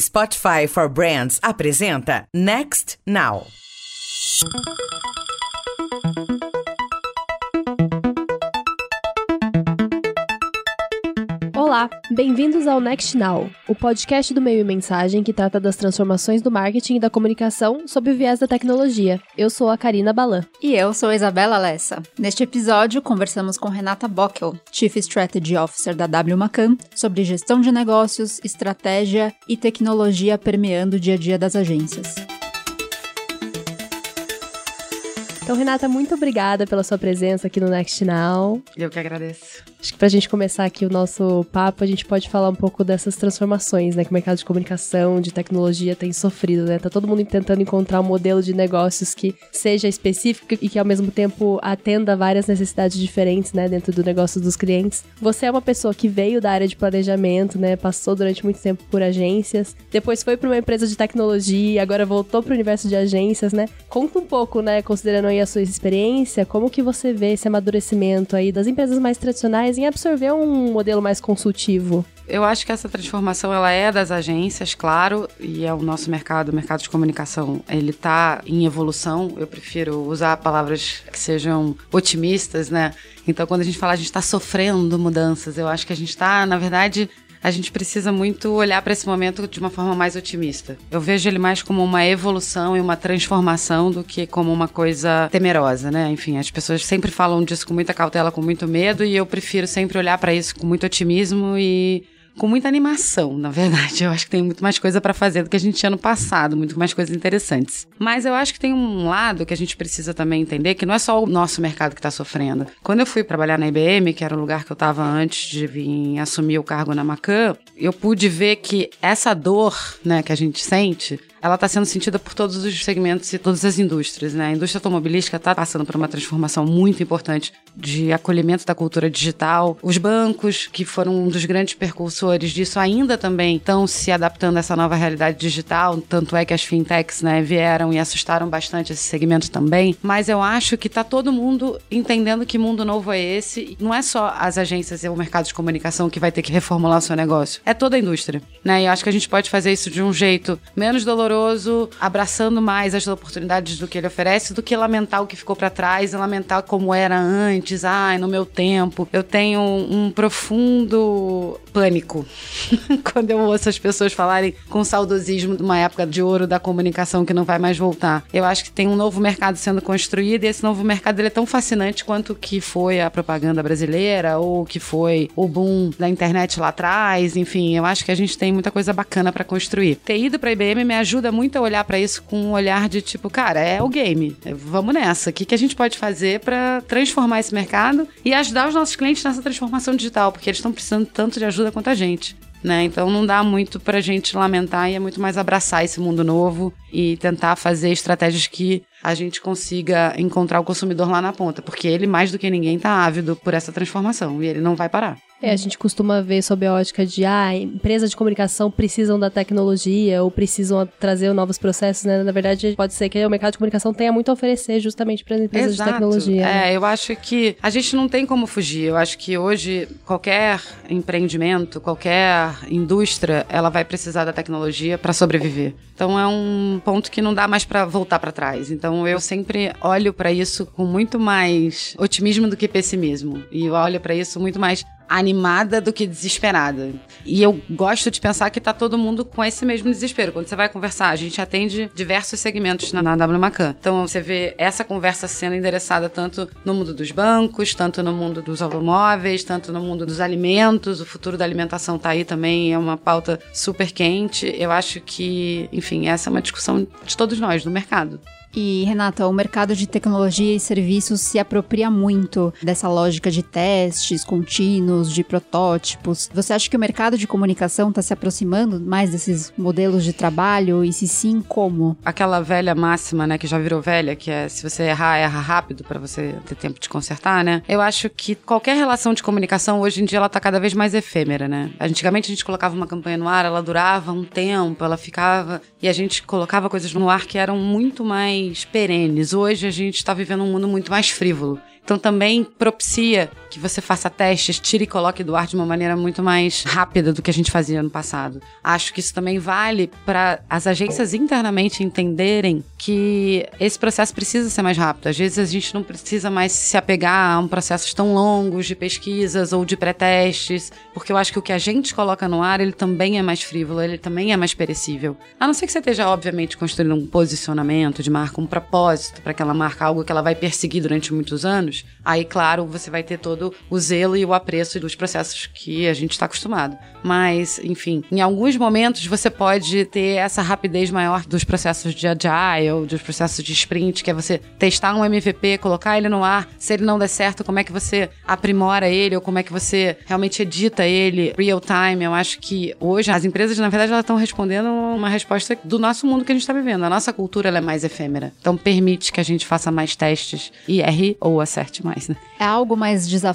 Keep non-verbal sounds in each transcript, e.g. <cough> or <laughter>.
Spotify for Brands apresenta Next Now. Olá, bem-vindos ao Next Now, o podcast do Meio e Mensagem que trata das transformações do marketing e da comunicação sob o viés da tecnologia. Eu sou a Karina Balan. E eu sou a Isabela Lessa. Neste episódio, conversamos com Renata Bockel, Chief Strategy Officer da W Macan, sobre gestão de negócios, estratégia e tecnologia permeando o dia a dia das agências. Então, Renata, muito obrigada pela sua presença aqui no Next Now. Eu que agradeço. Acho que pra gente começar aqui o nosso papo, a gente pode falar um pouco dessas transformações, né, que o mercado de comunicação, de tecnologia tem sofrido, né? Tá todo mundo tentando encontrar um modelo de negócios que seja específico e que ao mesmo tempo atenda várias necessidades diferentes, né, dentro do negócio dos clientes. Você é uma pessoa que veio da área de planejamento, né, passou durante muito tempo por agências, depois foi para uma empresa de tecnologia, agora voltou para o universo de agências, né? Conta um pouco, né, considerando aí a sua experiência, como que você vê esse amadurecimento aí das empresas mais tradicionais em absorver um modelo mais consultivo? Eu acho que essa transformação ela é das agências, claro, e é o nosso mercado, o mercado de comunicação, ele está em evolução. Eu prefiro usar palavras que sejam otimistas, né? Então, quando a gente fala a gente está sofrendo mudanças, eu acho que a gente está, na verdade, a gente precisa muito olhar para esse momento de uma forma mais otimista. Eu vejo ele mais como uma evolução e uma transformação do que como uma coisa temerosa, né? Enfim, as pessoas sempre falam disso com muita cautela, com muito medo, e eu prefiro sempre olhar para isso com muito otimismo e com muita animação, na verdade. Eu acho que tem muito mais coisa para fazer do que a gente tinha no passado, muito mais coisas interessantes. Mas eu acho que tem um lado que a gente precisa também entender que não é só o nosso mercado que está sofrendo. Quando eu fui trabalhar na IBM, que era o lugar que eu estava antes de vir assumir o cargo na Macan, eu pude ver que essa dor, né, que a gente sente, ela está sendo sentida por todos os segmentos e todas as indústrias. Né? A indústria automobilística está passando por uma transformação muito importante de acolhimento da cultura digital. Os bancos, que foram um dos grandes percursores disso, ainda também estão se adaptando a essa nova realidade digital. Tanto é que as fintechs né, vieram e assustaram bastante esse segmento também. Mas eu acho que está todo mundo entendendo que mundo novo é esse. Não é só as agências e o mercado de comunicação que vai ter que reformular o seu negócio. É toda a indústria. Né? E eu acho que a gente pode fazer isso de um jeito menos doloroso abraçando mais as oportunidades do que ele oferece, do que lamentar o que ficou para trás e lamentar como era antes, ai, no meu tempo. Eu tenho um profundo pânico <laughs> quando eu ouço as pessoas falarem com saudosismo de uma época de ouro da comunicação que não vai mais voltar. Eu acho que tem um novo mercado sendo construído e esse novo mercado ele é tão fascinante quanto que foi a propaganda brasileira ou que foi o boom da internet lá atrás. Enfim, eu acho que a gente tem muita coisa bacana para construir. Ter ido para IBM me ajuda ajuda muito a olhar para isso com um olhar de tipo, cara, é o game. Vamos nessa. O que, que a gente pode fazer para transformar esse mercado e ajudar os nossos clientes nessa transformação digital, porque eles estão precisando tanto de ajuda quanto a gente. Né? Então não dá muito pra gente lamentar e é muito mais abraçar esse mundo novo e tentar fazer estratégias que a gente consiga encontrar o consumidor lá na ponta, porque ele mais do que ninguém está ávido por essa transformação e ele não vai parar. É, a gente costuma ver sob a ótica de, ah, empresas de comunicação precisam da tecnologia ou precisam trazer novos processos, né? Na verdade, pode ser que o mercado de comunicação tenha muito a oferecer justamente para as empresas Exato. de tecnologia. Né? É, eu acho que a gente não tem como fugir. Eu acho que hoje qualquer empreendimento, qualquer indústria, ela vai precisar da tecnologia para sobreviver. Então é um ponto que não dá mais para voltar para trás. Então eu sempre olho para isso com muito mais otimismo do que pessimismo. E eu olho para isso muito mais animada do que desesperada. E eu gosto de pensar que tá todo mundo com esse mesmo desespero. Quando você vai conversar, a gente atende diversos segmentos na, na W. Então você vê essa conversa sendo endereçada tanto no mundo dos bancos, tanto no mundo dos automóveis, tanto no mundo dos alimentos. O futuro da alimentação tá aí também, é uma pauta super quente. Eu acho que, enfim, essa é uma discussão de todos nós, do mercado. E, Renata, o mercado de tecnologia e serviços se apropria muito dessa lógica de testes contínuos, de protótipos. Você acha que o mercado de comunicação está se aproximando mais desses modelos de trabalho? E se sim, como? Aquela velha máxima, né, que já virou velha, que é se você errar, erra rápido para você ter tempo de consertar, né? Eu acho que qualquer relação de comunicação hoje em dia ela tá cada vez mais efêmera, né? Antigamente a gente colocava uma campanha no ar, ela durava um tempo, ela ficava e a gente colocava coisas no ar que eram muito mais perenes. Hoje a gente está vivendo um mundo muito mais frívolo. Então também propicia que você faça testes, tire e coloque do ar de uma maneira muito mais rápida do que a gente fazia no passado. Acho que isso também vale para as agências internamente entenderem que esse processo precisa ser mais rápido. Às vezes a gente não precisa mais se apegar a um processos tão longos de pesquisas ou de pré-testes, porque eu acho que o que a gente coloca no ar, ele também é mais frívolo, ele também é mais perecível. A não ser que você esteja, obviamente, construindo um posicionamento de marca, um propósito para aquela marca, algo que ela vai perseguir durante muitos anos, aí, claro, você vai ter todo o zelo e o apreço dos processos que a gente está acostumado. Mas, enfim, em alguns momentos você pode ter essa rapidez maior dos processos de agile, dos processos de sprint, que é você testar um MVP, colocar ele no ar, se ele não der certo, como é que você aprimora ele, ou como é que você realmente edita ele real time. Eu acho que hoje as empresas, na verdade, elas estão respondendo uma resposta do nosso mundo que a gente está vivendo. A nossa cultura é mais efêmera. Então permite que a gente faça mais testes e erre ou acerte mais, né? É algo mais desafiador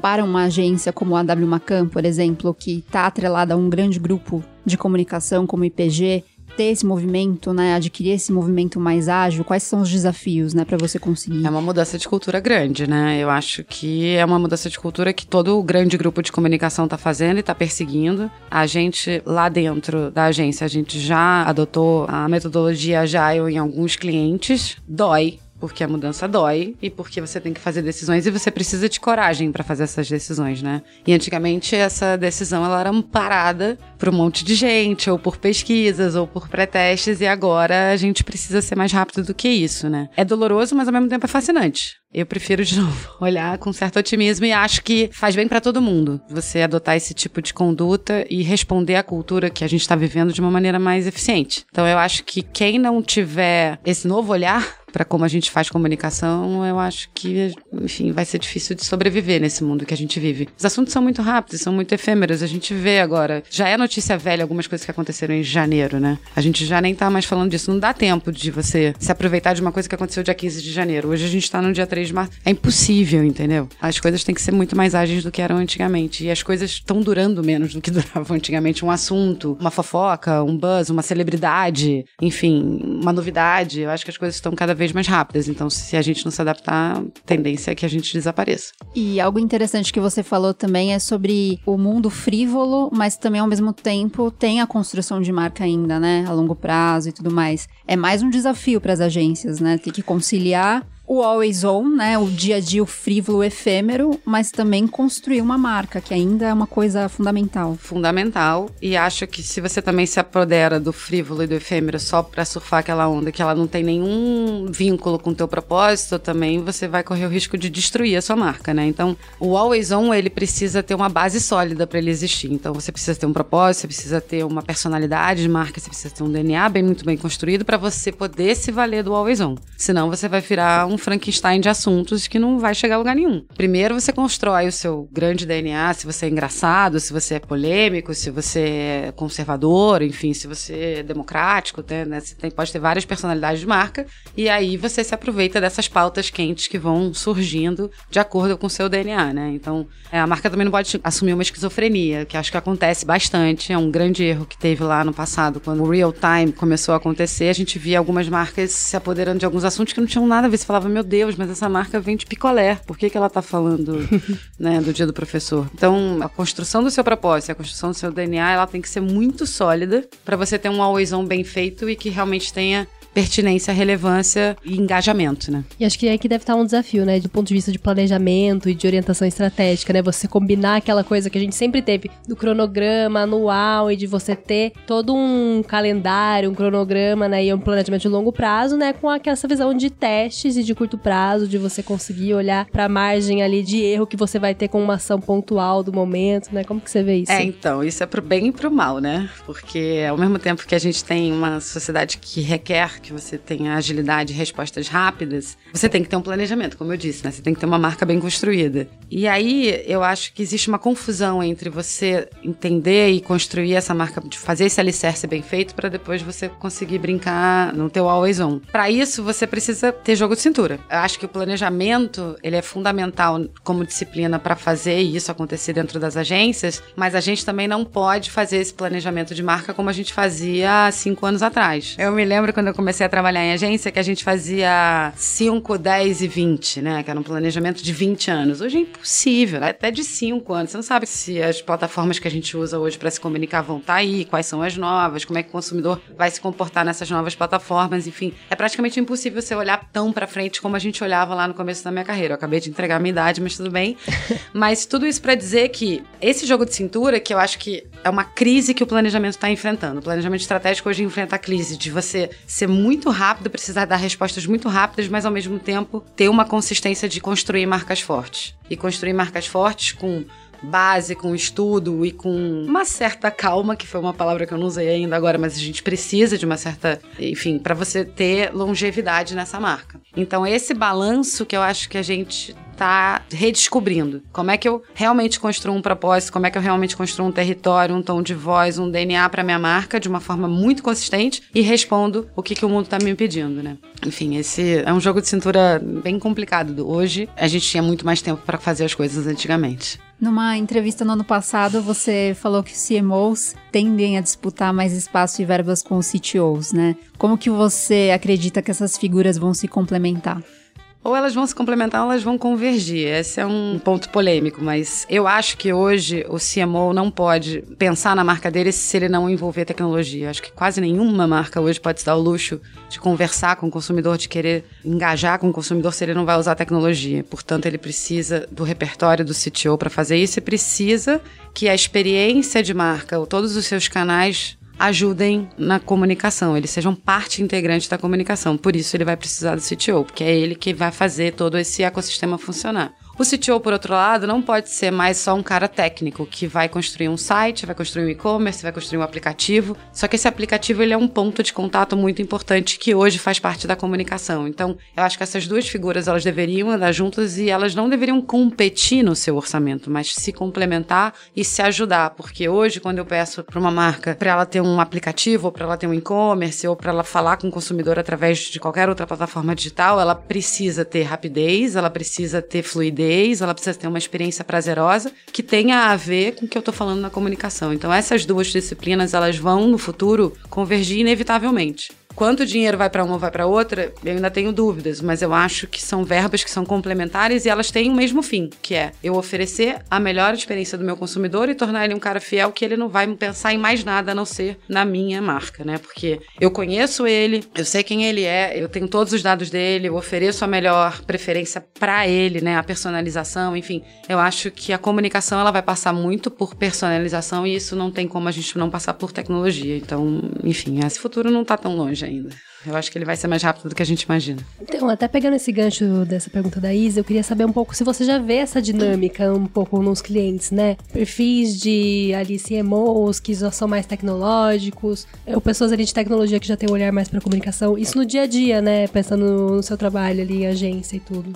para uma agência como a W Macan, por exemplo, que está atrelada a um grande grupo de comunicação como IPG, ter esse movimento, né, adquirir esse movimento mais ágil, quais são os desafios, né, para você conseguir? É uma mudança de cultura grande, né? Eu acho que é uma mudança de cultura que todo o grande grupo de comunicação está fazendo e está perseguindo. A gente lá dentro da agência, a gente já adotou a metodologia Agile em alguns clientes. Dói, porque a mudança dói e porque você tem que fazer decisões e você precisa de coragem para fazer essas decisões, né? E antigamente essa decisão ela era amparada por um monte de gente, ou por pesquisas, ou por pré-testes, e agora a gente precisa ser mais rápido do que isso, né? É doloroso, mas ao mesmo tempo é fascinante. Eu prefiro, de <laughs> novo, olhar com certo otimismo e acho que faz bem para todo mundo você adotar esse tipo de conduta e responder à cultura que a gente está vivendo de uma maneira mais eficiente. Então, eu acho que quem não tiver esse novo olhar para como a gente faz comunicação, eu acho que, enfim, vai ser difícil de sobreviver nesse mundo que a gente vive. Os assuntos são muito rápidos, são muito efêmeros. A gente vê agora, já é notícia velha algumas coisas que aconteceram em janeiro, né? A gente já nem tá mais falando disso. Não dá tempo de você se aproveitar de uma coisa que aconteceu dia 15 de janeiro. Hoje a gente tá no dia 3 de março. É impossível, entendeu? As coisas têm que ser muito mais ágeis do que eram antigamente. E as coisas estão durando menos do que <laughs> duravam antigamente. Um assunto, uma fofoca, um buzz, uma celebridade, enfim, uma novidade. Eu acho que as coisas estão cada vez mais rápidas. Então, se a gente não se adaptar, a tendência é que a gente desapareça. E algo interessante que você falou também é sobre o mundo frívolo, mas também ao mesmo tempo tem a construção de marca ainda, né? A longo prazo e tudo mais. É mais um desafio para as agências, né? Ter que conciliar o always on, né, o dia a dia, o frívolo, o efêmero, mas também construir uma marca, que ainda é uma coisa fundamental. Fundamental, e acho que se você também se apodera do frívolo e do efêmero só para surfar aquela onda que ela não tem nenhum vínculo com o teu propósito, também você vai correr o risco de destruir a sua marca, né? Então, o always on, ele precisa ter uma base sólida para ele existir. Então, você precisa ter um propósito, você precisa ter uma personalidade de marca, você precisa ter um DNA bem muito bem construído para você poder se valer do always on. Senão você vai virar um Frankenstein de assuntos que não vai chegar a lugar nenhum. Primeiro você constrói o seu grande DNA, se você é engraçado, se você é polêmico, se você é conservador, enfim, se você é democrático, né? Você tem, pode ter várias personalidades de marca, e aí você se aproveita dessas pautas quentes que vão surgindo de acordo com o seu DNA, né? Então, é, a marca também não pode assumir uma esquizofrenia, que acho que acontece bastante, é um grande erro que teve lá no passado, quando o real time começou a acontecer, a gente via algumas marcas se apoderando de alguns assuntos que não tinham nada a ver, você falava, meu Deus, mas essa marca vem de picolé. Por que, que ela tá falando <laughs> né, do dia do professor? Então, a construção do seu propósito, a construção do seu DNA, ela tem que ser muito sólida para você ter um always bem feito e que realmente tenha pertinência, relevância e engajamento, né? E acho que aí que deve estar um desafio, né? Do ponto de vista de planejamento e de orientação estratégica, né? Você combinar aquela coisa que a gente sempre teve do cronograma anual e de você ter todo um calendário, um cronograma, né? E um planejamento de longo prazo, né? Com essa visão de testes e de curto prazo, de você conseguir olhar para a margem ali de erro que você vai ter com uma ação pontual do momento, né? Como que você vê isso? É, então, isso é pro bem e pro mal, né? Porque ao mesmo tempo que a gente tem uma sociedade que requer que você tenha agilidade e respostas rápidas, você tem que ter um planejamento, como eu disse, né? Você tem que ter uma marca bem construída. E aí eu acho que existe uma confusão entre você entender e construir essa marca, fazer esse alicerce bem feito para depois você conseguir brincar no teu always on. Para isso você precisa ter jogo de cintura. Eu acho que o planejamento, ele é fundamental como disciplina para fazer isso acontecer dentro das agências, mas a gente também não pode fazer esse planejamento de marca como a gente fazia há cinco anos atrás. Eu me lembro quando eu comecei comecei a trabalhar em agência que a gente fazia 5, 10 e 20, né? Que era um planejamento de 20 anos. Hoje é impossível, né? até de 5 anos. Você não sabe se as plataformas que a gente usa hoje para se comunicar vão estar tá aí, quais são as novas, como é que o consumidor vai se comportar nessas novas plataformas, enfim. É praticamente impossível você olhar tão para frente como a gente olhava lá no começo da minha carreira. Eu acabei de entregar a minha idade, mas tudo bem. <laughs> mas tudo isso para dizer que esse jogo de cintura, que eu acho que é uma crise que o planejamento está enfrentando. O planejamento estratégico hoje enfrenta a crise de você ser muito rápido, precisar dar respostas muito rápidas, mas ao mesmo tempo ter uma consistência de construir marcas fortes. E construir marcas fortes com base, com estudo e com uma certa calma, que foi uma palavra que eu não usei ainda agora, mas a gente precisa de uma certa, enfim, para você ter longevidade nessa marca. Então, esse balanço que eu acho que a gente tá redescobrindo. Como é que eu realmente construo um propósito, como é que eu realmente construo um território, um tom de voz, um DNA para minha marca de uma forma muito consistente e respondo o que, que o mundo tá me pedindo, né? Enfim, esse é um jogo de cintura bem complicado. Hoje a gente tinha muito mais tempo para fazer as coisas antigamente. Numa entrevista no ano passado, você falou que os CMOs tendem a disputar mais espaço e verbas com os CTOs, né? Como que você acredita que essas figuras vão se complementar? Ou elas vão se complementar ou elas vão convergir. Esse é um ponto polêmico, mas eu acho que hoje o CMO não pode pensar na marca dele se ele não envolver tecnologia. Acho que quase nenhuma marca hoje pode se dar o luxo de conversar com o consumidor, de querer engajar com o consumidor se ele não vai usar tecnologia. Portanto, ele precisa do repertório do CTO para fazer isso e precisa que a experiência de marca, ou todos os seus canais ajudem na comunicação, eles sejam parte integrante da comunicação. Por isso ele vai precisar do CTO, porque é ele que vai fazer todo esse ecossistema funcionar. O CTO, por outro lado, não pode ser mais só um cara técnico que vai construir um site, vai construir um e-commerce, vai construir um aplicativo. Só que esse aplicativo ele é um ponto de contato muito importante que hoje faz parte da comunicação. Então, eu acho que essas duas figuras elas deveriam andar juntas e elas não deveriam competir no seu orçamento, mas se complementar e se ajudar, porque hoje quando eu peço para uma marca para ela ter um aplicativo, ou para ela ter um e-commerce, ou para ela falar com o consumidor através de qualquer outra plataforma digital, ela precisa ter rapidez, ela precisa ter fluidez ela precisa ter uma experiência prazerosa que tenha a ver com o que eu estou falando na comunicação. Então, essas duas disciplinas, elas vão, no futuro, convergir inevitavelmente. Quanto dinheiro vai para uma vai para outra, eu ainda tenho dúvidas, mas eu acho que são verbas que são complementares e elas têm o mesmo fim, que é eu oferecer a melhor experiência do meu consumidor e tornar ele um cara fiel que ele não vai pensar em mais nada a não ser na minha marca, né? Porque eu conheço ele, eu sei quem ele é, eu tenho todos os dados dele, eu ofereço a melhor preferência para ele, né? A personalização, enfim. Eu acho que a comunicação ela vai passar muito por personalização e isso não tem como a gente não passar por tecnologia. Então, enfim, esse futuro não tá tão longe ainda. Eu acho que ele vai ser mais rápido do que a gente imagina. Então, até pegando esse gancho dessa pergunta da Isa, eu queria saber um pouco se você já vê essa dinâmica um pouco nos clientes, né? Perfis de ali CMOs que já são mais tecnológicos, ou pessoas ali de tecnologia que já têm um olhar mais para comunicação. Isso no dia a dia, né? Pensando no seu trabalho ali, agência e tudo.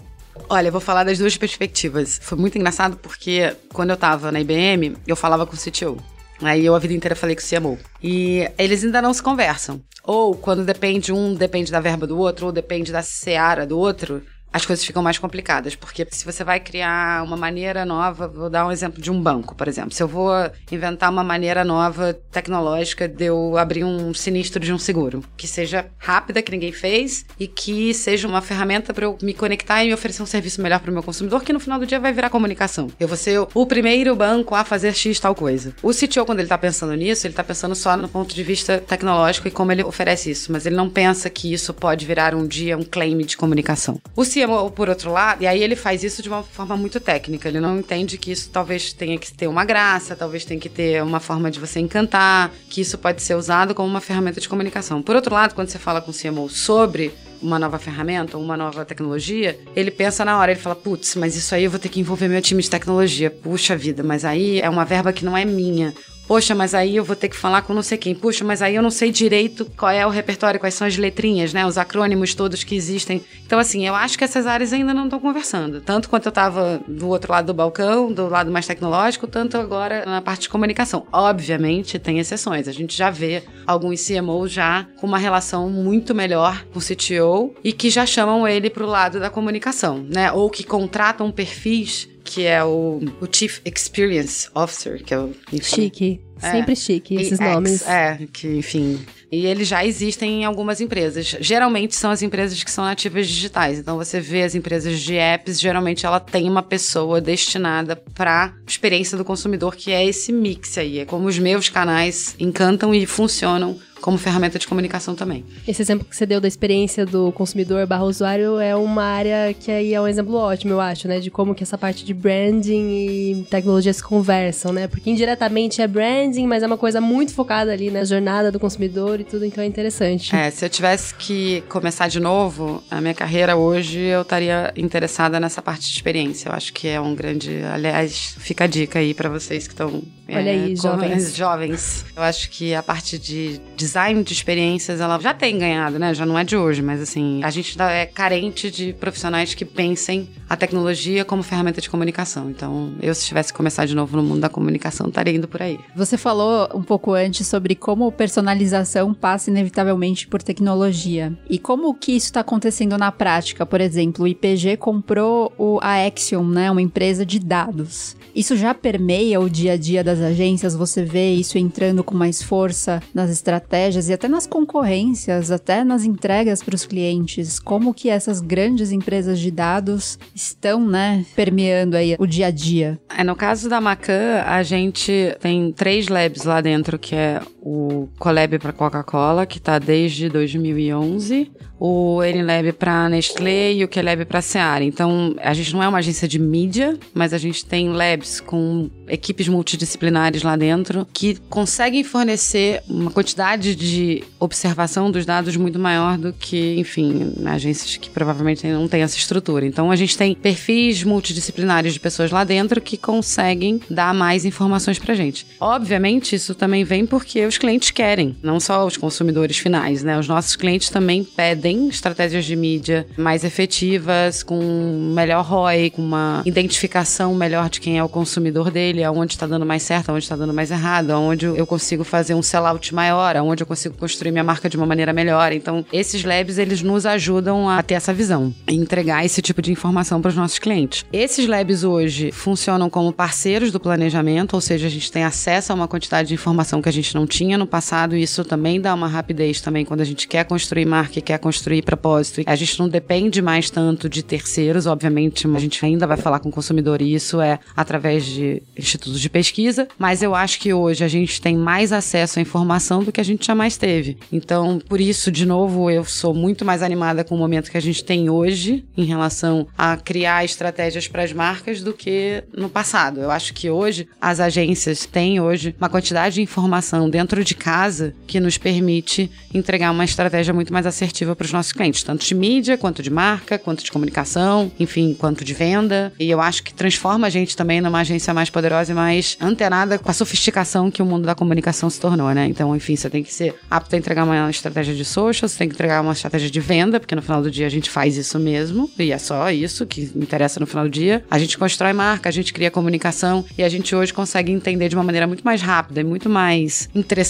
Olha, eu vou falar das duas perspectivas. Foi muito engraçado porque quando eu tava na IBM, eu falava com o CTO. Aí eu a vida inteira falei com o CMO. E eles ainda não se conversam. Ou quando depende um, depende da verba do outro, ou depende da seara do outro, as coisas ficam mais complicadas, porque se você vai criar uma maneira nova, vou dar um exemplo de um banco, por exemplo. Se eu vou inventar uma maneira nova tecnológica de eu abrir um sinistro de um seguro, que seja rápida, que ninguém fez, e que seja uma ferramenta para eu me conectar e oferecer um serviço melhor para o meu consumidor, que no final do dia vai virar comunicação. Eu vou ser o primeiro banco a fazer X tal coisa. O CTO, quando ele está pensando nisso, ele está pensando só no ponto de vista tecnológico e como ele oferece isso, mas ele não pensa que isso pode virar um dia um claim de comunicação. O CMO, por outro lado, e aí ele faz isso de uma forma muito técnica. Ele não entende que isso talvez tenha que ter uma graça, talvez tenha que ter uma forma de você encantar, que isso pode ser usado como uma ferramenta de comunicação. Por outro lado, quando você fala com o CMO sobre uma nova ferramenta uma nova tecnologia, ele pensa na hora, ele fala, putz, mas isso aí eu vou ter que envolver meu time de tecnologia. Puxa vida, mas aí é uma verba que não é minha. Poxa, mas aí eu vou ter que falar com não sei quem. Puxa, mas aí eu não sei direito qual é o repertório, quais são as letrinhas, né? Os acrônimos todos que existem. Então, assim, eu acho que essas áreas ainda não estão conversando. Tanto quanto eu estava do outro lado do balcão, do lado mais tecnológico, tanto agora na parte de comunicação. Obviamente, tem exceções. A gente já vê alguns CMOs já com uma relação muito melhor com o CTO e que já chamam ele para o lado da comunicação, né? Ou que contratam perfis que é o, o Chief Experience Officer, que é o... enfim, Chique. É. Sempre chique esses EX, nomes. É, que enfim. E eles já existem em algumas empresas. Geralmente são as empresas que são nativas digitais. Então você vê as empresas de apps, geralmente ela tem uma pessoa destinada para experiência do consumidor, que é esse mix aí. É como os meus canais encantam e funcionam como ferramenta de comunicação também. Esse exemplo que você deu da experiência do consumidor barra usuário é uma área que aí é um exemplo ótimo, eu acho, né? De como que essa parte de branding e tecnologia se conversam, né? Porque indiretamente é branding, mas é uma coisa muito focada ali na jornada do consumidor e tudo, então é interessante. É, se eu tivesse que começar de novo a minha carreira hoje, eu estaria interessada nessa parte de experiência. Eu acho que é um grande. Aliás, fica a dica aí para vocês que estão. Olha aí, jovens. <laughs> jovens. Eu acho que a parte de design de experiências, ela já tem ganhado, né? Já não é de hoje, mas assim, a gente ainda é carente de profissionais que pensem a tecnologia como ferramenta de comunicação. Então, eu, se tivesse que começar de novo no mundo da comunicação, estaria indo por aí. Você falou um pouco antes sobre como personalização passa inevitavelmente por tecnologia. E como que isso está acontecendo na prática? Por exemplo, o IPG comprou o Axiom, né, uma empresa de dados. Isso já permeia o dia a dia das agências? Você vê isso entrando com mais força nas estratégias e até nas concorrências, até nas entregas para os clientes? Como que essas grandes empresas de dados estão, né, permeando aí o dia a dia? É, no caso da Macan, a gente tem três labs lá dentro, que é o Colab para Coca-Cola, que está desde 2011, o N-Lab para Nestlé e o Q-Lab para Seara. Então, a gente não é uma agência de mídia, mas a gente tem labs com equipes multidisciplinares lá dentro que conseguem fornecer uma quantidade de observação dos dados muito maior do que, enfim, agências que provavelmente não têm essa estrutura. Então, a gente tem perfis multidisciplinares de pessoas lá dentro que conseguem dar mais informações pra gente. Obviamente, isso também vem porque os clientes querem, não só os consumidores finais, né? Os nossos clientes também pedem estratégias de mídia mais efetivas, com melhor ROI, com uma identificação melhor de quem é o consumidor dele, aonde está dando mais certo, aonde está dando mais errado, aonde eu consigo fazer um sellout maior, aonde eu consigo construir minha marca de uma maneira melhor. Então, esses labs eles nos ajudam a ter essa visão e entregar esse tipo de informação para os nossos clientes. Esses labs hoje funcionam como parceiros do planejamento, ou seja, a gente tem acesso a uma quantidade de informação que a gente não tinha no passado, isso também dá uma rapidez também quando a gente quer construir marca e quer construir propósito. A gente não depende mais tanto de terceiros, obviamente, a gente ainda vai falar com o consumidor e isso é através de institutos de pesquisa, mas eu acho que hoje a gente tem mais acesso à informação do que a gente jamais teve. Então, por isso, de novo, eu sou muito mais animada com o momento que a gente tem hoje em relação a criar estratégias para as marcas do que no passado. Eu acho que hoje as agências têm hoje uma quantidade de informação dentro de casa que nos permite entregar uma estratégia muito mais assertiva para os nossos clientes, tanto de mídia, quanto de marca, quanto de comunicação, enfim, quanto de venda. E eu acho que transforma a gente também numa agência mais poderosa e mais antenada com a sofisticação que o mundo da comunicação se tornou, né? Então, enfim, você tem que ser apto a entregar uma estratégia de social, você tem que entregar uma estratégia de venda, porque no final do dia a gente faz isso mesmo, e é só isso que interessa no final do dia. A gente constrói marca, a gente cria comunicação e a gente hoje consegue entender de uma maneira muito mais rápida e muito mais interessante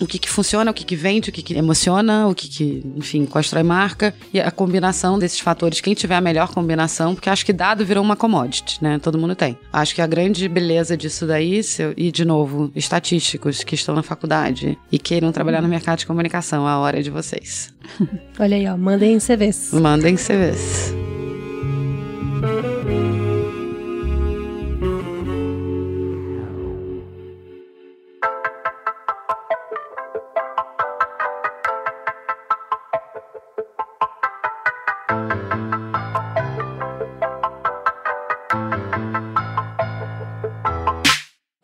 o que, que funciona, o que, que vende, o que, que emociona, o que, que, enfim, constrói marca e a combinação desses fatores. Quem tiver a melhor combinação, porque acho que dado virou uma commodity, né? Todo mundo tem. Acho que a grande beleza disso daí, eu- e de novo, estatísticos que estão na faculdade e queiram trabalhar no mercado de comunicação, a hora é de vocês. <laughs> Olha aí, ó, mandem CVs. Mandem CVs.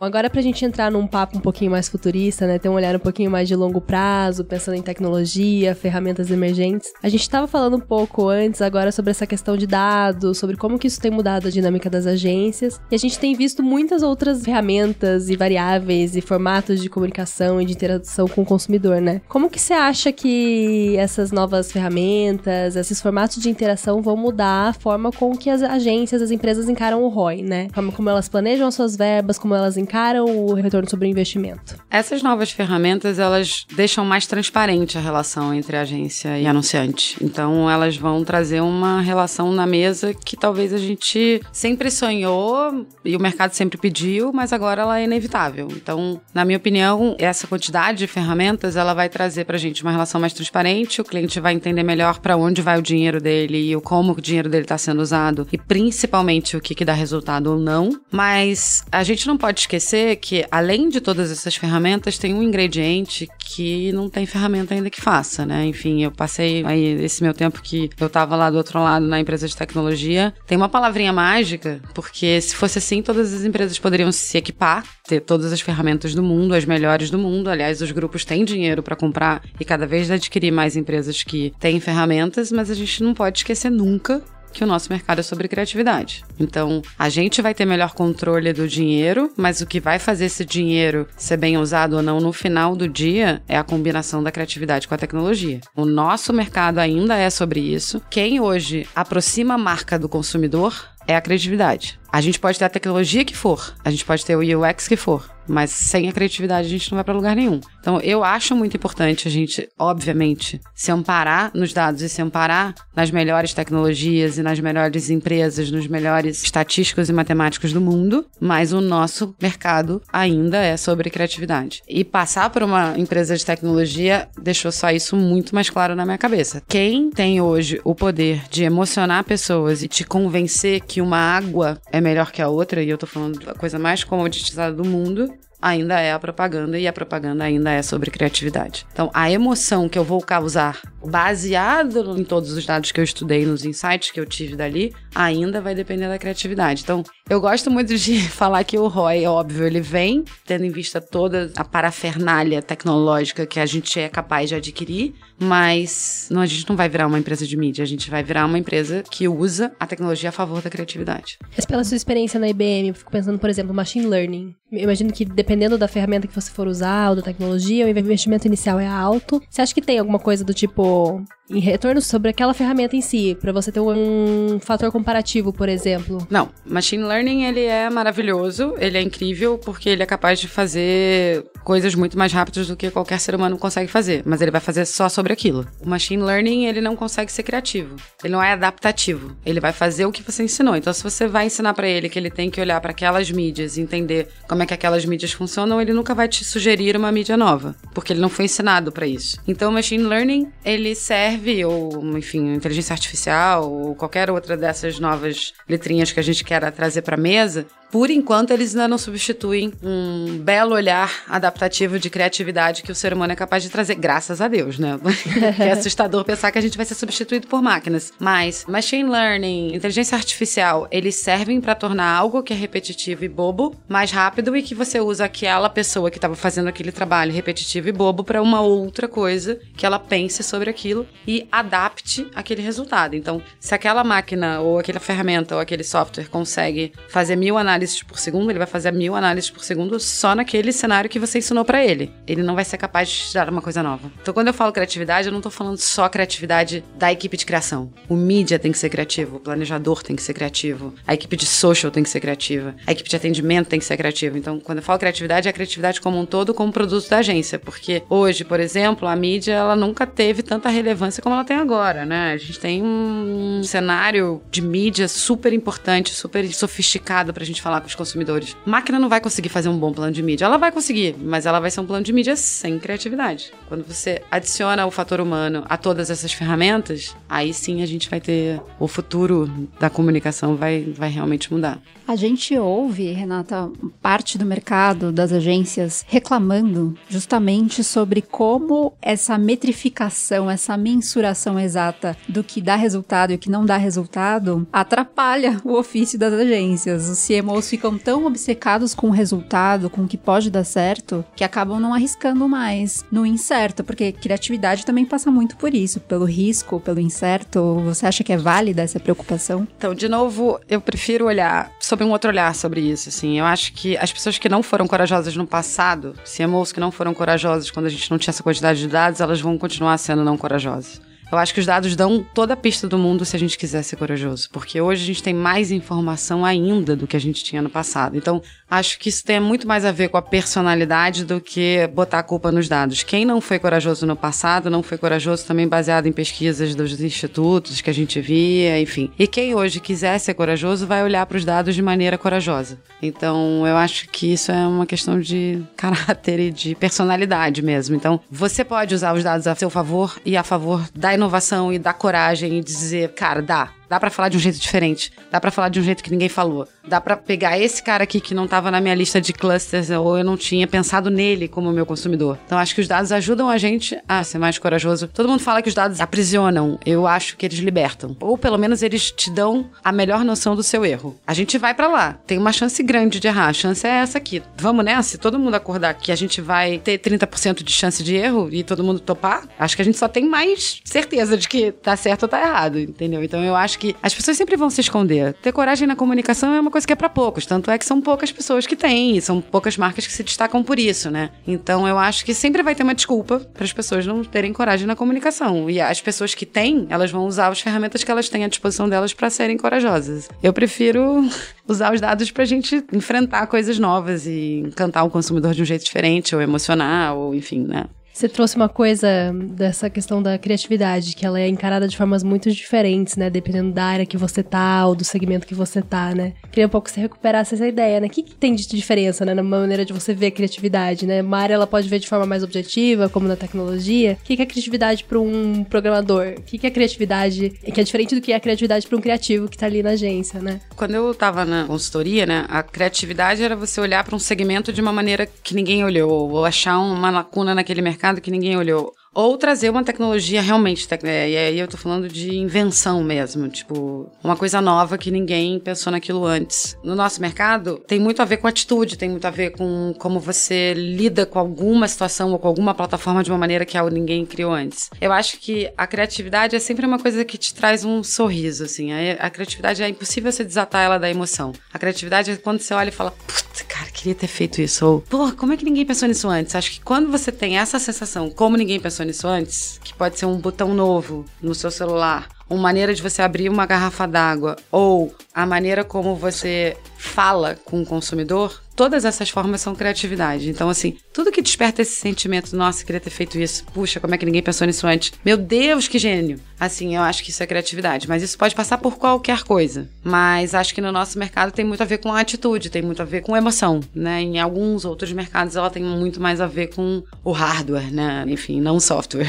Agora pra gente entrar num papo um pouquinho mais futurista, né? Ter um olhar um pouquinho mais de longo prazo, pensando em tecnologia, ferramentas emergentes. A gente tava falando um pouco antes agora sobre essa questão de dados, sobre como que isso tem mudado a dinâmica das agências. E a gente tem visto muitas outras ferramentas e variáveis e formatos de comunicação e de interação com o consumidor, né? Como que você acha que essas novas ferramentas, esses formatos de interação vão mudar a forma com que as agências, as empresas encaram o ROI, né? A forma como elas planejam as suas verbas, como elas encaram encaram o retorno sobre o investimento? Essas novas ferramentas, elas deixam mais transparente a relação entre agência e anunciante. Então, elas vão trazer uma relação na mesa que talvez a gente sempre sonhou e o mercado sempre pediu, mas agora ela é inevitável. Então, na minha opinião, essa quantidade de ferramentas, ela vai trazer pra gente uma relação mais transparente, o cliente vai entender melhor para onde vai o dinheiro dele e o como o dinheiro dele está sendo usado e principalmente o que, que dá resultado ou não. Mas a gente não pode esquecer que, além de todas essas ferramentas, tem um ingrediente que não tem ferramenta ainda que faça, né? Enfim, eu passei aí esse meu tempo que eu tava lá do outro lado na empresa de tecnologia. Tem uma palavrinha mágica, porque se fosse assim, todas as empresas poderiam se equipar, ter todas as ferramentas do mundo, as melhores do mundo. Aliás, os grupos têm dinheiro para comprar e cada vez adquirir mais empresas que têm ferramentas, mas a gente não pode esquecer nunca que o nosso mercado é sobre criatividade. Então, a gente vai ter melhor controle do dinheiro, mas o que vai fazer esse dinheiro ser bem usado ou não no final do dia é a combinação da criatividade com a tecnologia. O nosso mercado ainda é sobre isso. Quem hoje aproxima a marca do consumidor é a criatividade. A gente pode ter a tecnologia que for, a gente pode ter o UX que for, mas sem a criatividade a gente não vai para lugar nenhum. Então eu acho muito importante a gente, obviamente, se amparar nos dados e se amparar nas melhores tecnologias e nas melhores empresas, nos melhores estatísticos e matemáticos do mundo, mas o nosso mercado ainda é sobre criatividade. E passar por uma empresa de tecnologia deixou só isso muito mais claro na minha cabeça. Quem tem hoje o poder de emocionar pessoas e te convencer que uma água é melhor que a outra, e eu tô falando da coisa mais comoditizada do mundo, ainda é a propaganda e a propaganda ainda é sobre criatividade. Então, a emoção que eu vou causar, baseado em todos os dados que eu estudei, nos insights que eu tive dali, ainda vai depender da criatividade. Então, eu gosto muito de <laughs> falar que o ROI, é óbvio, ele vem tendo em vista toda a parafernália tecnológica que a gente é capaz de adquirir, mas não, a gente não vai virar uma empresa de mídia, a gente vai virar uma empresa que usa a tecnologia a favor da criatividade. Mas pela sua experiência na IBM, eu fico pensando, por exemplo, machine learning. Eu imagino que dependendo da ferramenta que você for usar ou da tecnologia, o investimento inicial é alto. Você acha que tem alguma coisa do tipo em retorno sobre aquela ferramenta em si, para você ter um fator comparativo, por exemplo? Não, machine learning ele é maravilhoso, ele é incrível porque ele é capaz de fazer coisas muito mais rápidas do que qualquer ser humano consegue fazer, mas ele vai fazer só sobre aquilo. O machine learning ele não consegue ser criativo, ele não é adaptativo, ele vai fazer o que você ensinou. Então se você vai ensinar para ele que ele tem que olhar para aquelas mídias e entender como é que aquelas mídias funcionam, ele nunca vai te sugerir uma mídia nova, porque ele não foi ensinado para isso. Então o machine learning ele serve serve, ou enfim, inteligência artificial, ou qualquer outra dessas novas letrinhas que a gente quer trazer para a mesa, por enquanto, eles ainda não substituem um belo olhar adaptativo de criatividade que o ser humano é capaz de trazer, graças a Deus, né? <laughs> é assustador pensar que a gente vai ser substituído por máquinas. Mas machine learning, inteligência artificial, eles servem para tornar algo que é repetitivo e bobo mais rápido e que você usa aquela pessoa que estava fazendo aquele trabalho repetitivo e bobo para uma outra coisa que ela pense sobre aquilo e adapte aquele resultado. Então, se aquela máquina ou aquela ferramenta ou aquele software consegue fazer mil análises por segundo, ele vai fazer mil análises por segundo só naquele cenário que você ensinou para ele. Ele não vai ser capaz de dar uma coisa nova. Então, quando eu falo criatividade, eu não tô falando só criatividade da equipe de criação. O mídia tem que ser criativo, o planejador tem que ser criativo, a equipe de social tem que ser criativa, a equipe de atendimento tem que ser criativa. Então, quando eu falo criatividade, é a criatividade como um todo, como produto da agência. Porque hoje, por exemplo, a mídia, ela nunca teve tanta relevância como ela tem agora, né? A gente tem um cenário de mídia super importante, super sofisticado pra gente falar com os consumidores. Máquina não vai conseguir fazer um bom plano de mídia. Ela vai conseguir, mas ela vai ser um plano de mídia sem criatividade. Quando você adiciona o fator humano a todas essas ferramentas, aí sim a gente vai ter o futuro da comunicação vai, vai realmente mudar. A gente ouve, Renata, parte do mercado, das agências, reclamando justamente sobre como essa metrificação, essa mensuração exata do que dá resultado e o que não dá resultado atrapalha o ofício das agências. Os CMOs ficam tão obcecados com o resultado, com o que pode dar certo, que acabam não arriscando mais no incerto, porque criatividade também passa muito por isso, pelo risco, pelo incerto. Você acha que é válida essa preocupação? Então, de novo, eu prefiro olhar sobre sob um outro olhar sobre isso, assim. Eu acho que as pessoas que não foram corajosas no passado, CMOs que não foram corajosos quando a gente não tinha essa quantidade de dados, elas vão continuar sendo não corajosas. Eu acho que os dados dão toda a pista do mundo se a gente quiser ser corajoso, porque hoje a gente tem mais informação ainda do que a gente tinha no passado. Então, acho que isso tem muito mais a ver com a personalidade do que botar a culpa nos dados. Quem não foi corajoso no passado, não foi corajoso também baseado em pesquisas dos institutos que a gente via, enfim. E quem hoje quiser ser corajoso vai olhar para os dados de maneira corajosa. Então, eu acho que isso é uma questão de <laughs> caráter e de personalidade mesmo. Então, você pode usar os dados a seu favor e a favor da inovação e da coragem e dizer, cara, dá, Dá para falar de um jeito diferente. Dá para falar de um jeito que ninguém falou. Dá para pegar esse cara aqui que não tava na minha lista de clusters ou eu não tinha pensado nele como meu consumidor. Então acho que os dados ajudam a gente a ser mais corajoso. Todo mundo fala que os dados aprisionam. Eu acho que eles libertam. Ou pelo menos eles te dão a melhor noção do seu erro. A gente vai para lá. Tem uma chance grande de errar. A chance é essa aqui. Vamos nessa? Se todo mundo acordar que a gente vai ter 30% de chance de erro e todo mundo topar, acho que a gente só tem mais certeza de que tá certo ou tá errado, entendeu? Então eu acho acho que as pessoas sempre vão se esconder. Ter coragem na comunicação é uma coisa que é para poucos, tanto é que são poucas pessoas que têm, e são poucas marcas que se destacam por isso, né? Então eu acho que sempre vai ter uma desculpa para as pessoas não terem coragem na comunicação. E as pessoas que têm, elas vão usar as ferramentas que elas têm à disposição delas para serem corajosas. Eu prefiro <laughs> usar os dados pra gente enfrentar coisas novas e encantar o consumidor de um jeito diferente, ou emocionar, ou enfim, né? Você trouxe uma coisa dessa questão da criatividade, que ela é encarada de formas muito diferentes, né? Dependendo da área que você tá ou do segmento que você tá, né? Queria um pouco que você recuperasse essa ideia, né? O que, que tem de diferença, né? Na maneira de você ver a criatividade, né? Uma área ela pode ver de forma mais objetiva, como na tecnologia. O que, que é criatividade para um programador? O que, que é criatividade, que é diferente do que é a criatividade para um criativo que tá ali na agência, né? Quando eu tava na consultoria, né? A criatividade era você olhar para um segmento de uma maneira que ninguém olhou, ou achar uma lacuna naquele mercado mercado que ninguém olhou. Ou trazer uma tecnologia realmente, é, e aí eu tô falando de invenção mesmo, tipo, uma coisa nova que ninguém pensou naquilo antes. No nosso mercado, tem muito a ver com atitude, tem muito a ver com como você lida com alguma situação ou com alguma plataforma de uma maneira que ninguém criou antes. Eu acho que a criatividade é sempre uma coisa que te traz um sorriso, assim. A, criatividade é impossível você desatar ela da emoção. A criatividade é quando você olha e fala, puta, cara, queria ter feito isso. Ou, pô, como é que ninguém pensou nisso antes? Acho que quando você tem essa sensação, como ninguém pensou nisso antes, que pode ser um botão novo no seu celular, uma maneira de você abrir uma garrafa d'água ou a maneira como você fala com o consumidor, todas essas formas são criatividade. Então, assim, tudo que desperta esse sentimento, nossa, queria ter feito isso, puxa, como é que ninguém pensou nisso antes? Meu Deus, que gênio! Assim, eu acho que isso é criatividade, mas isso pode passar por qualquer coisa. Mas acho que no nosso mercado tem muito a ver com a atitude, tem muito a ver com emoção, né? Em alguns outros mercados ela tem muito mais a ver com o hardware, né? Enfim, não o software.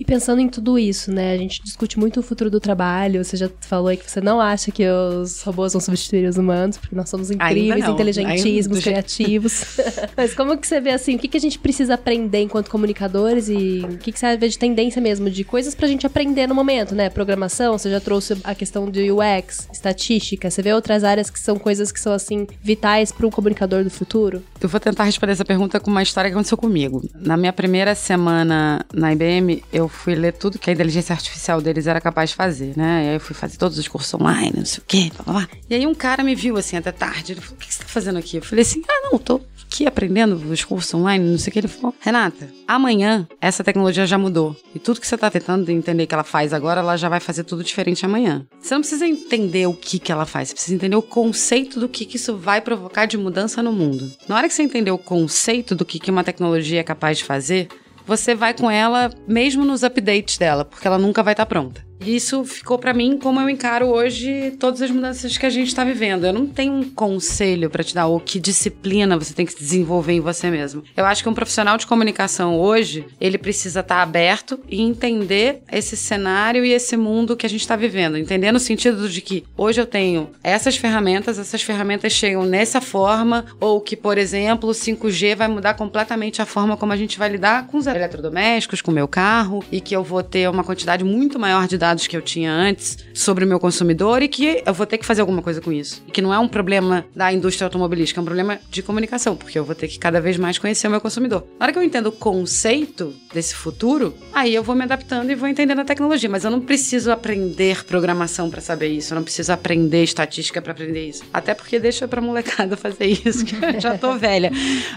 E pensando em tudo isso, né? A gente discute muito o futuro do trabalho. Você já falou aí que você não acha que os robôs vão substituir os humanos, porque nós somos incríveis, inteligentíssimos, Ainda... criativos. <laughs> Mas como que você vê assim, o que, que a gente precisa aprender enquanto comunicadores e o que, que você vê de tendência mesmo, de coisas pra gente aprender no momento, né? Programação, você já trouxe a questão de UX, estatística, você vê outras áreas que são coisas que são assim vitais para o comunicador do futuro? Eu vou tentar responder essa pergunta com uma história que aconteceu comigo. Na minha primeira semana na IBM, eu fui ler tudo que a inteligência artificial deles era capaz de fazer, né? E aí eu fui fazer todos os cursos online, não sei o quê, blá, blá, blá. E aí um cara me viu assim até tarde. Ele falou: O que você tá fazendo aqui? Eu falei assim: Ah, não, tô aqui aprendendo os cursos online, não sei o que. Ele falou: Renata, amanhã essa tecnologia já mudou. E tudo que você tá tentando entender que ela faz agora, ela já vai fazer tudo diferente amanhã. Você não precisa entender o que, que ela faz, você precisa entender o conceito do que, que isso vai provocar de mudança no mundo. Na hora que você entender o conceito do que, que uma tecnologia é capaz de fazer, você vai com ela mesmo nos updates dela, porque ela nunca vai estar tá pronta. Isso ficou para mim como eu encaro hoje todas as mudanças que a gente está vivendo. Eu não tenho um conselho para te dar ou que disciplina você tem que desenvolver em você mesmo. Eu acho que um profissional de comunicação hoje, ele precisa estar tá aberto e entender esse cenário e esse mundo que a gente está vivendo. Entender no sentido de que hoje eu tenho essas ferramentas, essas ferramentas chegam nessa forma, ou que, por exemplo, o 5G vai mudar completamente a forma como a gente vai lidar com os eletrodomésticos, com o meu carro, e que eu vou ter uma quantidade muito maior de dados dados que eu tinha antes sobre o meu consumidor e que eu vou ter que fazer alguma coisa com isso. E que não é um problema da indústria automobilística, é um problema de comunicação, porque eu vou ter que cada vez mais conhecer o meu consumidor. Na hora que eu entendo o conceito desse futuro, aí eu vou me adaptando e vou entendendo a tecnologia, mas eu não preciso aprender programação para saber isso, eu não preciso aprender estatística para aprender isso. Até porque deixa pra molecada <laughs> fazer isso, que eu já tô <laughs> velha.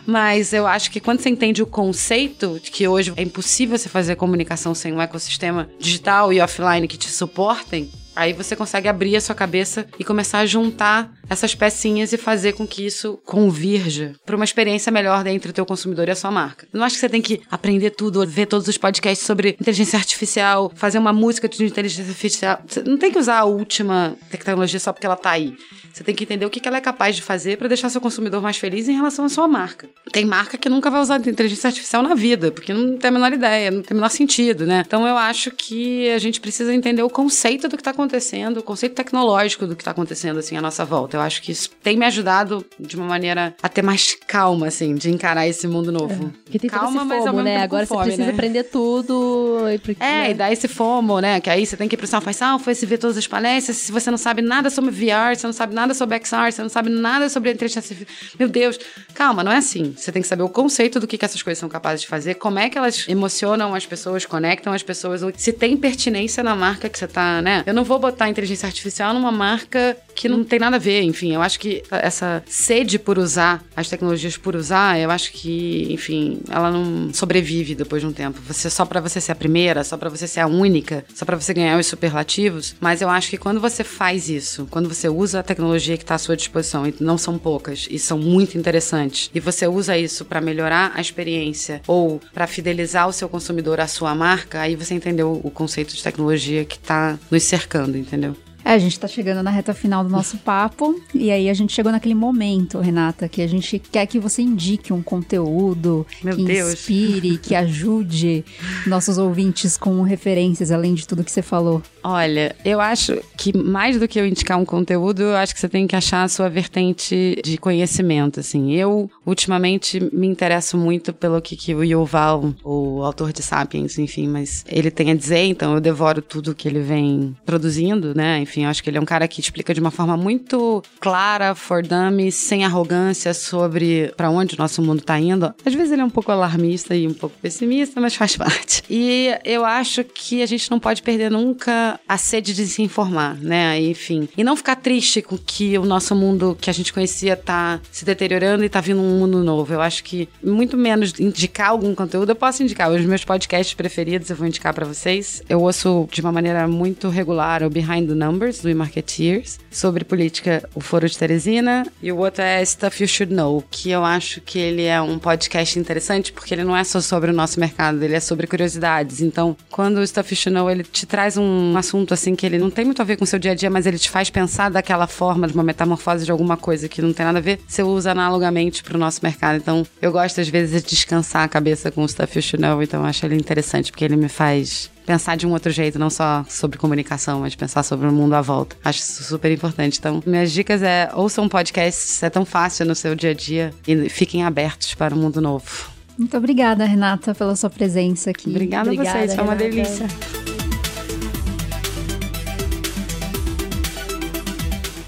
Mas eu acho que quando você entende o conceito de que hoje é impossível você fazer comunicação sem um ecossistema digital e offline que te suportem, Aí você consegue abrir a sua cabeça e começar a juntar essas pecinhas e fazer com que isso convirja para uma experiência melhor entre o teu consumidor e a sua marca. Eu não acho que você tem que aprender tudo, ver todos os podcasts sobre inteligência artificial, fazer uma música de inteligência artificial. Você não tem que usar a última tecnologia só porque ela tá aí. Você tem que entender o que ela é capaz de fazer para deixar seu consumidor mais feliz em relação à sua marca. Tem marca que nunca vai usar inteligência artificial na vida, porque não tem a menor ideia, não tem o menor sentido, né? Então eu acho que a gente precisa entender o conceito do que está acontecendo, o conceito tecnológico do que está acontecendo assim à nossa volta. Eu acho que isso tem me ajudado de uma maneira a ter mais calma, assim, de encarar esse mundo novo. É. Que tem calma, mas ao fomo, mesmo né? tempo Agora com você fome, precisa né? aprender tudo. E porque, É, né? e dá esse FOMO, né? Que aí você tem que ir pro São Faisal, foi se ver todas as palestras. Se você não sabe nada sobre VR, você não sabe nada sobre XR, você não sabe nada sobre inteligência. Meu Deus, calma, não é assim. Você tem que saber o conceito do que, que essas coisas são capazes de fazer, como é que elas emocionam as pessoas, conectam as pessoas, se tem pertinência na marca que você tá, né? Eu não vou botar inteligência artificial numa marca que não tem nada a ver, enfim. Eu acho que essa sede por usar as tecnologias por usar, eu acho que, enfim, ela não sobrevive depois de um tempo. Você só para você ser a primeira, só para você ser a única, só para você ganhar os superlativos, mas eu acho que quando você faz isso, quando você usa a tecnologia que tá à sua disposição, e não são poucas, e são muito interessantes, e você usa isso para melhorar a experiência ou para fidelizar o seu consumidor à sua marca, aí você entendeu o conceito de tecnologia que tá nos cercando, entendeu? É, a gente tá chegando na reta final do nosso papo e aí a gente chegou naquele momento, Renata, que a gente quer que você indique um conteúdo Meu que Deus. inspire, que ajude nossos ouvintes com referências, além de tudo que você falou. Olha, eu acho que mais do que eu indicar um conteúdo, eu acho que você tem que achar a sua vertente de conhecimento, assim. Eu, ultimamente, me interesso muito pelo que, que o Yuval, o autor de Sapiens, enfim, mas ele tem a dizer, então eu devoro tudo que ele vem produzindo, né? Enfim, eu acho que ele é um cara que explica de uma forma muito clara, for dummies, sem arrogância sobre para onde o nosso mundo tá indo. Às vezes ele é um pouco alarmista e um pouco pessimista, mas faz <laughs> parte. E eu acho que a gente não pode perder nunca a sede de se informar, né? Enfim. E não ficar triste com que o nosso mundo que a gente conhecia tá se deteriorando e tá vindo um mundo novo. Eu acho que muito menos indicar algum conteúdo, eu posso indicar. Os meus podcasts preferidos eu vou indicar para vocês. Eu ouço de uma maneira muito regular o Behind the Numbers, do Marketeers, sobre política, o Foro de Teresina. E o outro é Stuff You Should Know, que eu acho que ele é um podcast interessante porque ele não é só sobre o nosso mercado, ele é sobre curiosidades. Então, quando o Stuff You Should Know, ele te traz um assunto assim que ele não tem muito a ver com o seu dia a dia, mas ele te faz pensar daquela forma, de uma metamorfose de alguma coisa que não tem nada a ver, você usa analogamente pro nosso mercado. Então, eu gosto às vezes de descansar a cabeça com o Stuff You Should Know, então acho ele interessante porque ele me faz pensar de um outro jeito, não só sobre comunicação, mas pensar sobre o mundo à volta. Acho isso super importante. Então, minhas dicas é ouçam podcasts, é tão fácil no seu dia a dia e fiquem abertos para o mundo novo. Muito obrigada, Renata, pela sua presença aqui. Obrigada, a Obrigada, vocês, foi uma Renata. delícia.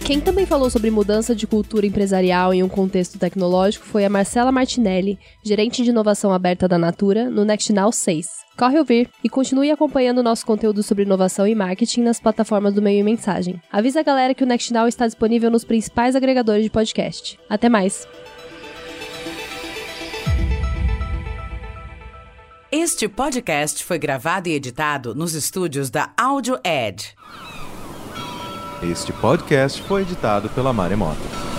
Quem também falou sobre mudança de cultura empresarial em um contexto tecnológico foi a Marcela Martinelli, gerente de inovação aberta da Natura, no Next Now 6. Corre ouvir e continue acompanhando o nosso conteúdo sobre inovação e marketing nas plataformas do Meio e Mensagem. Avisa a galera que o Next Now está disponível nos principais agregadores de podcast. Até mais! Este podcast foi gravado e editado nos estúdios da Audio Edge. Este podcast foi editado pela Maremoto.